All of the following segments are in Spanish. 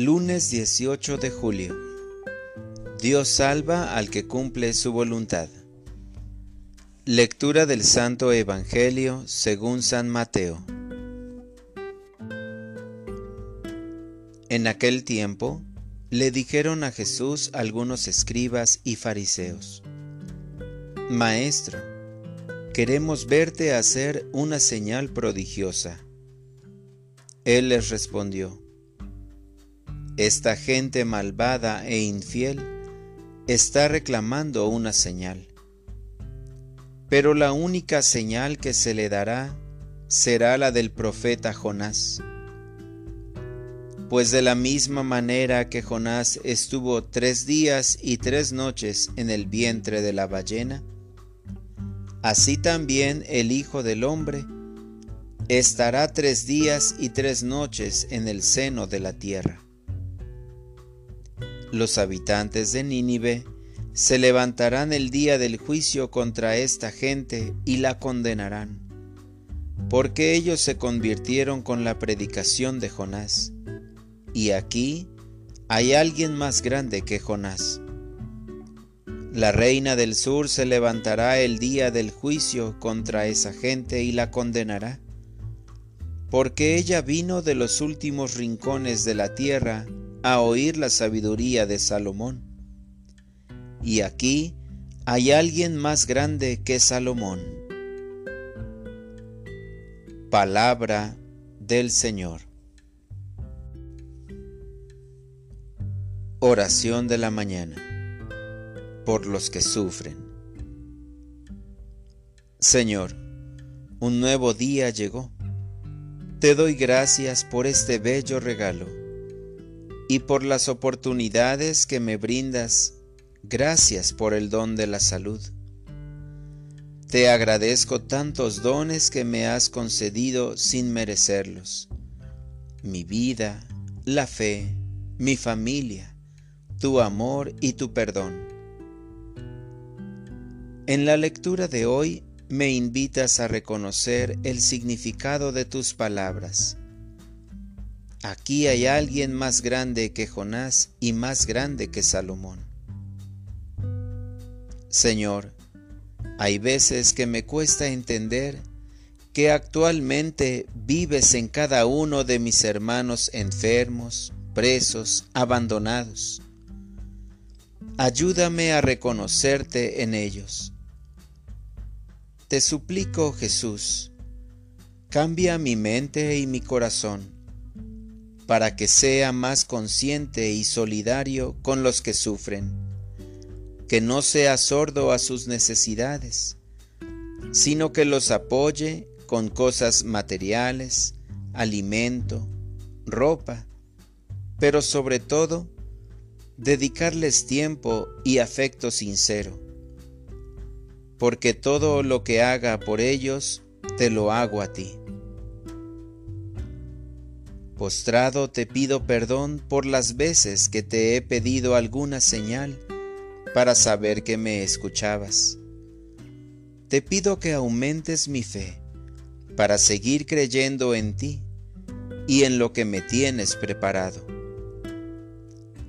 Lunes 18 de julio. Dios salva al que cumple su voluntad. Lectura del Santo Evangelio según San Mateo. En aquel tiempo le dijeron a Jesús algunos escribas y fariseos, Maestro, queremos verte hacer una señal prodigiosa. Él les respondió, Esta gente malvada e infiel está reclamando una señal, pero la única señal que se le dará será la del profeta Jonás pues de la misma manera que Jonás estuvo tres días y tres noches en el vientre de la ballena, así también el Hijo del Hombre estará tres días y tres noches en el seno de la tierra. Los habitantes de Nínive se levantarán el día del juicio contra esta gente y la condenarán, porque ellos se convirtieron con la predicación de Jonás y aquí hay alguien más grande que Jonás. La reina del sur se levantará el día del juicio contra esa gente y la condenará, porque ella vino de los últimos rincones de la tierra a oír la sabiduría de Salomón. Y aquí hay alguien más grande que Salomón. Palabra del Señor. Oración de la mañana por los que sufren. Señor, un nuevo día llegó. Te doy gracias por este bello regalo y por las oportunidades que me brindas. Gracias por el don de la salud. Te agradezco tantos dones que me has concedido sin merecerlos. Mi vida, la fe, mi familia tu amor y tu perdón. En la lectura de hoy me invitas a reconocer el significado de tus palabras. Aquí hay alguien más grande que Jonás y más grande que Salomón. Señor, hay veces que me cuesta entender que actualmente vives en cada uno de mis hermanos enfermos, presos, abandonados ayúdame a reconocerte en ellos. Te suplico, Jesús, cambia mi mente y mi corazón para que sea más consciente y solidario con los que sufren, que no sea sordo a sus necesidades, sino que los apoye con cosas materiales, alimento, ropa, pero sobre todo dedicarles tiempo y afecto sincero, porque todo lo que haga por ellos, te lo hago a ti. Postrado te pido perdón por las veces que te he pedido alguna señal para saber que me escuchabas. Te pido que aumentes mi fe para seguir creyendo en ti y en lo que me tienes preparado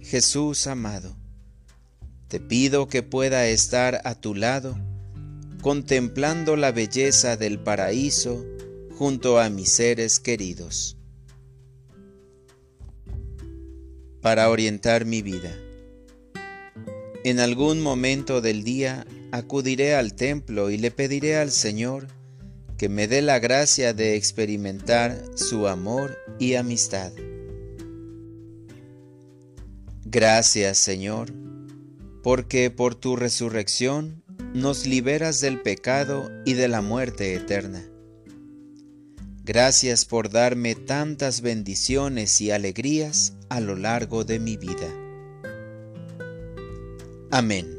Jesús amado, te pido que pueda estar a tu lado, contemplando la belleza del paraíso junto a mis seres queridos. Para orientar mi vida. En algún momento del día acudiré al templo y le pediré al Señor que me dé la gracia de experimentar su amor y amistad. Gracias Señor, porque por tu resurrección nos liberas del pecado y de la muerte eterna. Gracias por darme tantas bendiciones y alegrías a lo largo de mi vida. Amén.